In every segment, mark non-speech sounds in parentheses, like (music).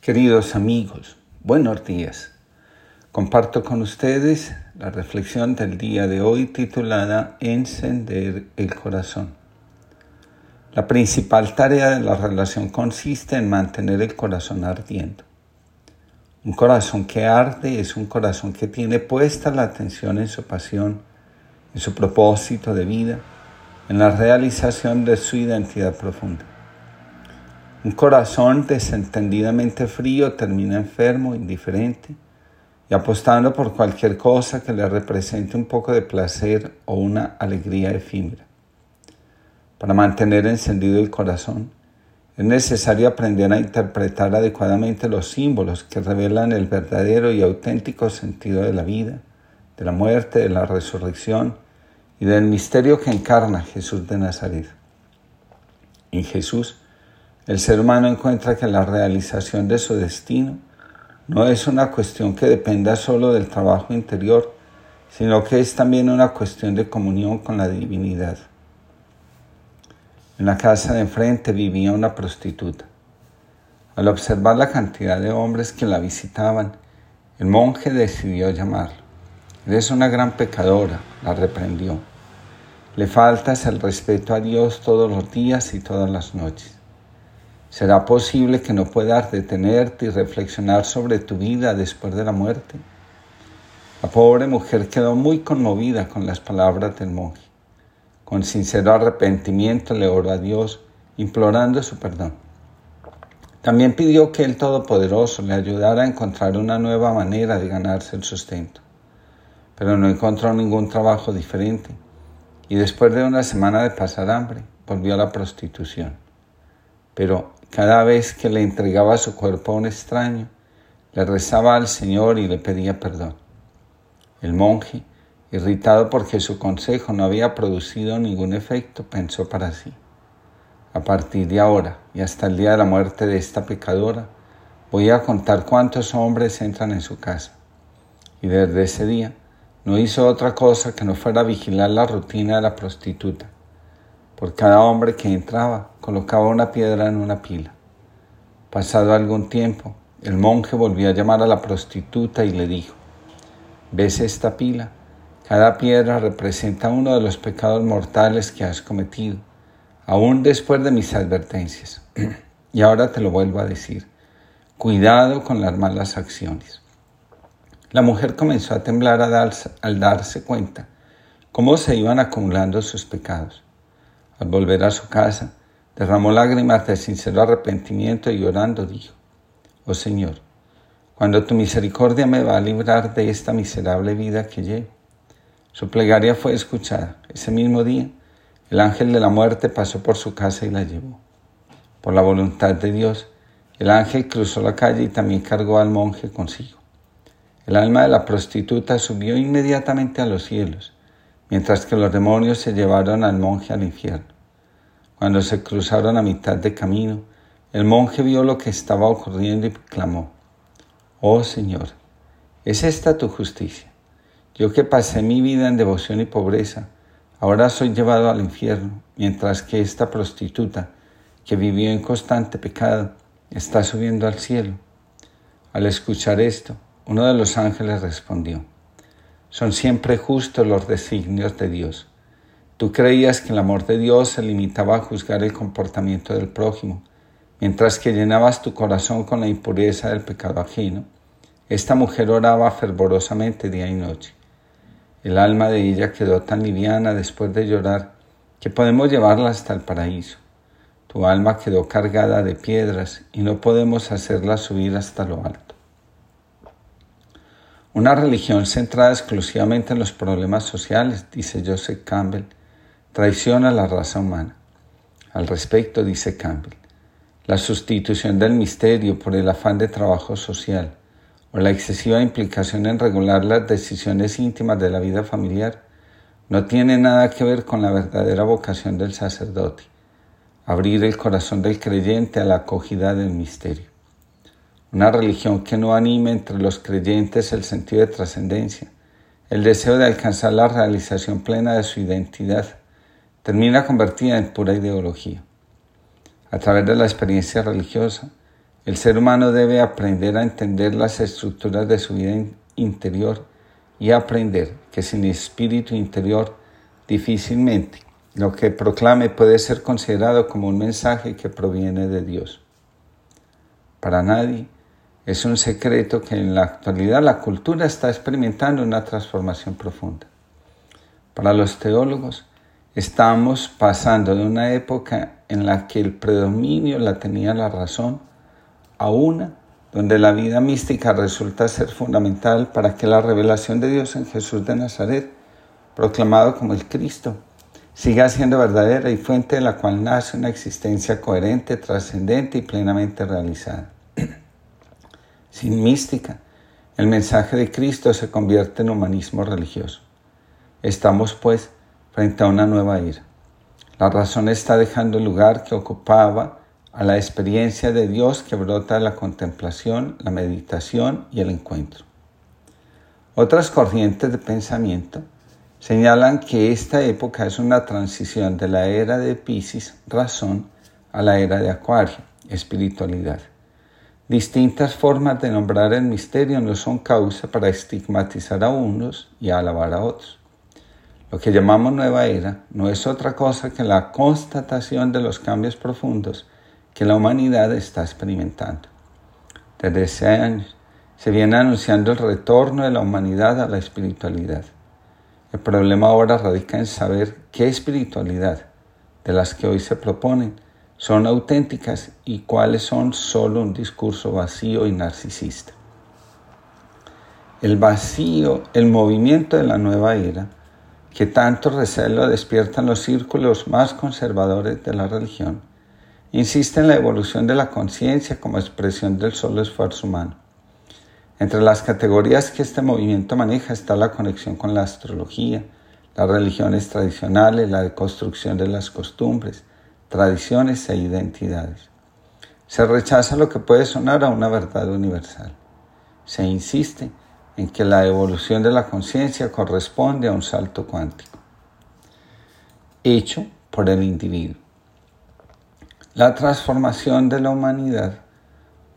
Queridos amigos, buenos días. Comparto con ustedes la reflexión del día de hoy titulada Encender el corazón. La principal tarea de la relación consiste en mantener el corazón ardiendo. Un corazón que arde es un corazón que tiene puesta la atención en su pasión, en su propósito de vida, en la realización de su identidad profunda. Un corazón desentendidamente frío termina enfermo, indiferente y apostando por cualquier cosa que le represente un poco de placer o una alegría efímera. Para mantener encendido el corazón, es necesario aprender a interpretar adecuadamente los símbolos que revelan el verdadero y auténtico sentido de la vida, de la muerte, de la resurrección y del misterio que encarna Jesús de Nazaret. En Jesús, el ser humano encuentra que la realización de su destino no es una cuestión que dependa solo del trabajo interior, sino que es también una cuestión de comunión con la divinidad. En la casa de enfrente vivía una prostituta. Al observar la cantidad de hombres que la visitaban, el monje decidió llamarlo. Eres una gran pecadora, la reprendió. Le faltas el respeto a Dios todos los días y todas las noches. ¿Será posible que no puedas detenerte y reflexionar sobre tu vida después de la muerte? La pobre mujer quedó muy conmovida con las palabras del monje. Con sincero arrepentimiento le oró a Dios, implorando su perdón. También pidió que el Todopoderoso le ayudara a encontrar una nueva manera de ganarse el sustento. Pero no encontró ningún trabajo diferente y después de una semana de pasar hambre, volvió a la prostitución. Pero cada vez que le entregaba su cuerpo a un extraño, le rezaba al Señor y le pedía perdón. El monje, irritado porque su consejo no había producido ningún efecto, pensó para sí. A partir de ahora y hasta el día de la muerte de esta pecadora, voy a contar cuántos hombres entran en su casa. Y desde ese día no hizo otra cosa que no fuera vigilar la rutina de la prostituta por cada hombre que entraba, colocaba una piedra en una pila. Pasado algún tiempo, el monje volvió a llamar a la prostituta y le dijo, ¿ves esta pila? Cada piedra representa uno de los pecados mortales que has cometido, aún después de mis advertencias. (clears throat) y ahora te lo vuelvo a decir, cuidado con las malas acciones. La mujer comenzó a temblar al darse cuenta cómo se iban acumulando sus pecados. Al volver a su casa, derramó lágrimas de sincero arrepentimiento y llorando dijo, Oh Señor, cuando tu misericordia me va a librar de esta miserable vida que llevo. Su plegaria fue escuchada. Ese mismo día, el ángel de la muerte pasó por su casa y la llevó. Por la voluntad de Dios, el ángel cruzó la calle y también cargó al monje consigo. El alma de la prostituta subió inmediatamente a los cielos mientras que los demonios se llevaron al monje al infierno. Cuando se cruzaron a mitad de camino, el monje vio lo que estaba ocurriendo y clamó, Oh Señor, ¿es esta tu justicia? Yo que pasé mi vida en devoción y pobreza, ahora soy llevado al infierno, mientras que esta prostituta, que vivió en constante pecado, está subiendo al cielo. Al escuchar esto, uno de los ángeles respondió, son siempre justos los designios de Dios. Tú creías que el amor de Dios se limitaba a juzgar el comportamiento del prójimo, mientras que llenabas tu corazón con la impureza del pecado ajeno. Esta mujer oraba fervorosamente día y noche. El alma de ella quedó tan liviana después de llorar que podemos llevarla hasta el paraíso. Tu alma quedó cargada de piedras y no podemos hacerla subir hasta lo alto. Una religión centrada exclusivamente en los problemas sociales, dice Joseph Campbell, traiciona la raza humana. Al respecto, dice Campbell, la sustitución del misterio por el afán de trabajo social o la excesiva implicación en regular las decisiones íntimas de la vida familiar no tiene nada que ver con la verdadera vocación del sacerdote, abrir el corazón del creyente a la acogida del misterio. Una religión que no anime entre los creyentes el sentido de trascendencia, el deseo de alcanzar la realización plena de su identidad, termina convertida en pura ideología. A través de la experiencia religiosa, El ser humano debe aprender a entender las estructuras de su vida interior y aprender que sin espíritu interior difícilmente lo que proclame puede ser considerado como un mensaje que proviene de Dios. Para nadie es un secreto que en la actualidad la cultura está experimentando una transformación profunda. Para los teólogos, estamos pasando de una época en la que el predominio la tenía la razón a una donde la vida mística resulta ser fundamental para que la revelación de Dios en Jesús de Nazaret, proclamado como el Cristo, siga siendo verdadera y fuente de la cual nace una existencia coherente, trascendente y plenamente realizada. Sin mística, el mensaje de Cristo se convierte en humanismo religioso. Estamos, pues, frente a una nueva era. La razón está dejando el lugar que ocupaba a la experiencia de Dios que brota de la contemplación, la meditación y el encuentro. Otras corrientes de pensamiento señalan que esta época es una transición de la era de Pisces, razón, a la era de Acuario, espiritualidad. Distintas formas de nombrar el misterio no son causa para estigmatizar a unos y alabar a otros. Lo que llamamos nueva era no es otra cosa que la constatación de los cambios profundos que la humanidad está experimentando. Desde ese años se viene anunciando el retorno de la humanidad a la espiritualidad. El problema ahora radica en saber qué espiritualidad de las que hoy se proponen son auténticas y cuáles son solo un discurso vacío y narcisista. El vacío, el movimiento de la nueva era, que tanto recelo despiertan los círculos más conservadores de la religión, insiste en la evolución de la conciencia como expresión del solo esfuerzo humano. Entre las categorías que este movimiento maneja está la conexión con la astrología, las religiones tradicionales, la deconstrucción de las costumbres, tradiciones e identidades. Se rechaza lo que puede sonar a una verdad universal. Se insiste en que la evolución de la conciencia corresponde a un salto cuántico, hecho por el individuo. La transformación de la humanidad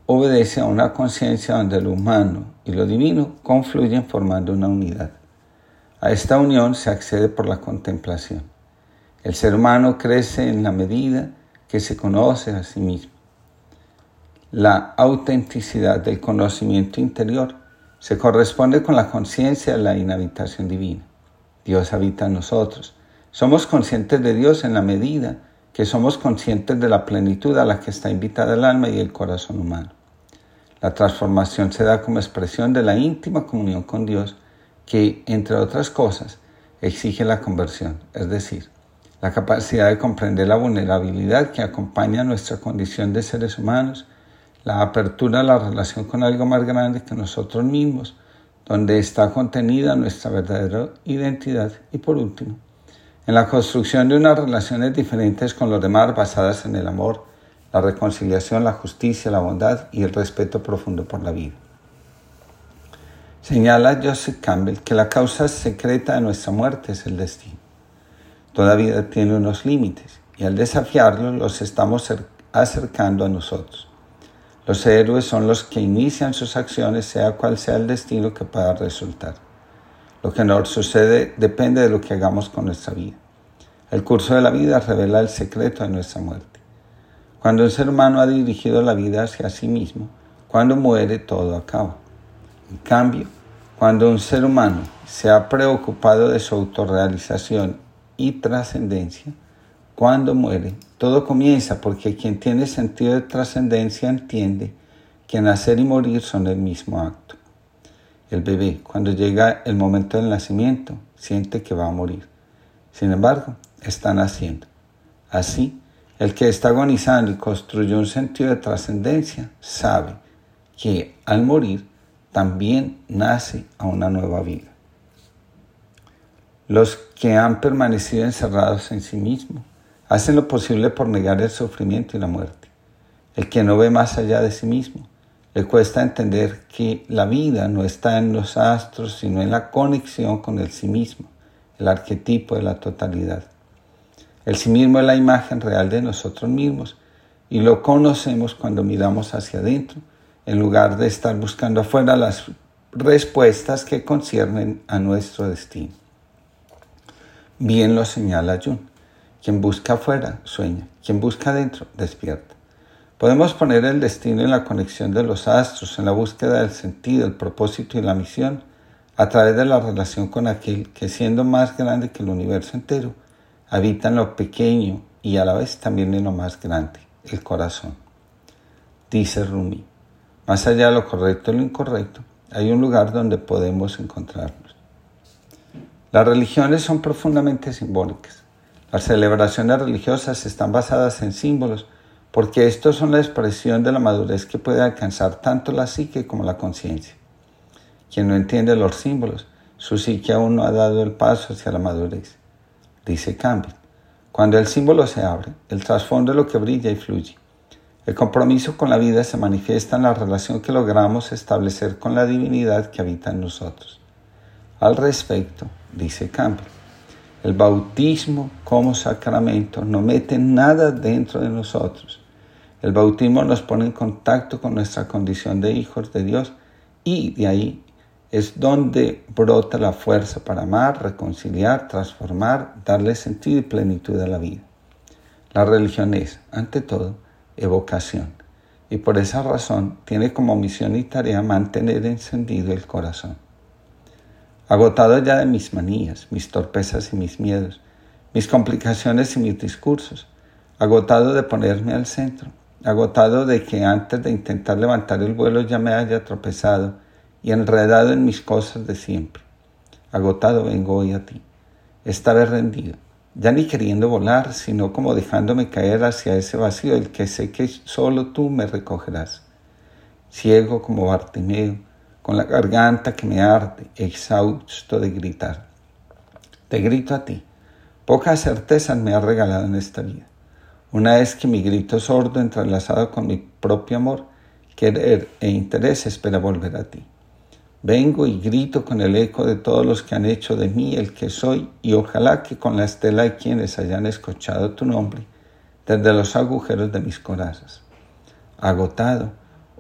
obedece a una conciencia donde lo humano y lo divino confluyen formando una unidad. A esta unión se accede por la contemplación. El ser humano crece en la medida que se conoce a sí mismo. La autenticidad del conocimiento interior se corresponde con la conciencia de la inhabitación divina. Dios habita en nosotros. Somos conscientes de Dios en la medida que somos conscientes de la plenitud a la que está invitada el alma y el corazón humano. La transformación se da como expresión de la íntima comunión con Dios que, entre otras cosas, exige la conversión, es decir, la capacidad de comprender la vulnerabilidad que acompaña nuestra condición de seres humanos la apertura a la relación con algo más grande que nosotros mismos, donde está contenida nuestra verdadera identidad y por último, en la construcción de unas relaciones diferentes con los demás basadas en el amor, la reconciliación, la justicia, la bondad y el respeto profundo por la vida. Señala Joseph Campbell que la causa secreta de nuestra muerte es el destino. Toda vida tiene unos límites y al desafiarlos los estamos acercando a nosotros. Los héroes son los que inician sus acciones, sea cual sea el destino que pueda resultar. Lo que nos sucede depende de lo que hagamos con nuestra vida. El curso de la vida revela el secreto de nuestra muerte. Cuando un ser humano ha dirigido la vida hacia sí mismo, cuando muere todo acaba. En cambio, cuando un ser humano se ha preocupado de su autorrealización y trascendencia, cuando muere, todo comienza porque quien tiene sentido de trascendencia entiende que nacer y morir son el mismo acto. El bebé, cuando llega el momento del nacimiento, siente que va a morir. Sin embargo, está naciendo. Así, el que está agonizando y construye un sentido de trascendencia sabe que al morir también nace a una nueva vida. Los que han permanecido encerrados en sí mismos hacen lo posible por negar el sufrimiento y la muerte. El que no ve más allá de sí mismo, le cuesta entender que la vida no está en los astros, sino en la conexión con el sí mismo, el arquetipo de la totalidad. El sí mismo es la imagen real de nosotros mismos y lo conocemos cuando miramos hacia adentro, en lugar de estar buscando afuera las respuestas que conciernen a nuestro destino. Bien lo señala Jun. Quien busca afuera sueña, quien busca adentro despierta. Podemos poner el destino en la conexión de los astros, en la búsqueda del sentido, el propósito y la misión, a través de la relación con aquel que siendo más grande que el universo entero, habita en lo pequeño y a la vez también en lo más grande, el corazón. Dice Rumi, más allá de lo correcto y lo incorrecto, hay un lugar donde podemos encontrarnos. Las religiones son profundamente simbólicas. Las celebraciones religiosas están basadas en símbolos porque estos son la expresión de la madurez que puede alcanzar tanto la psique como la conciencia. Quien no entiende los símbolos, su psique aún no ha dado el paso hacia la madurez. Dice Campbell, cuando el símbolo se abre, el trasfondo es lo que brilla y fluye. El compromiso con la vida se manifiesta en la relación que logramos establecer con la divinidad que habita en nosotros. Al respecto, dice Campbell, el bautismo como sacramento no mete nada dentro de nosotros. El bautismo nos pone en contacto con nuestra condición de hijos de Dios y de ahí es donde brota la fuerza para amar, reconciliar, transformar, darle sentido y plenitud a la vida. La religión es, ante todo, evocación y por esa razón tiene como misión y tarea mantener encendido el corazón agotado ya de mis manías, mis torpezas y mis miedos, mis complicaciones y mis discursos, agotado de ponerme al centro, agotado de que antes de intentar levantar el vuelo ya me haya tropezado y enredado en mis cosas de siempre. Agotado vengo hoy a ti, esta vez rendido, ya ni queriendo volar, sino como dejándome caer hacia ese vacío del que sé que solo tú me recogerás. Ciego como Bartimeo, con la garganta que me arde, exhausto de gritar. Te grito a ti. Pocas certezas me has regalado en esta vida. Una vez que mi grito sordo entrelazado con mi propio amor, querer e interés espera volver a ti. Vengo y grito con el eco de todos los que han hecho de mí el que soy y ojalá que con la estela de quienes hayan escuchado tu nombre desde los agujeros de mis corazas. Agotado,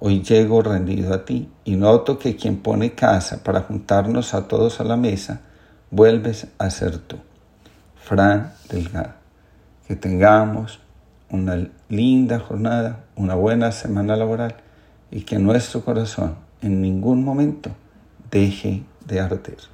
Hoy llego rendido a ti y noto que quien pone casa para juntarnos a todos a la mesa, vuelves a ser tú. Fran Delgado. Que tengamos una linda jornada, una buena semana laboral y que nuestro corazón en ningún momento deje de arder.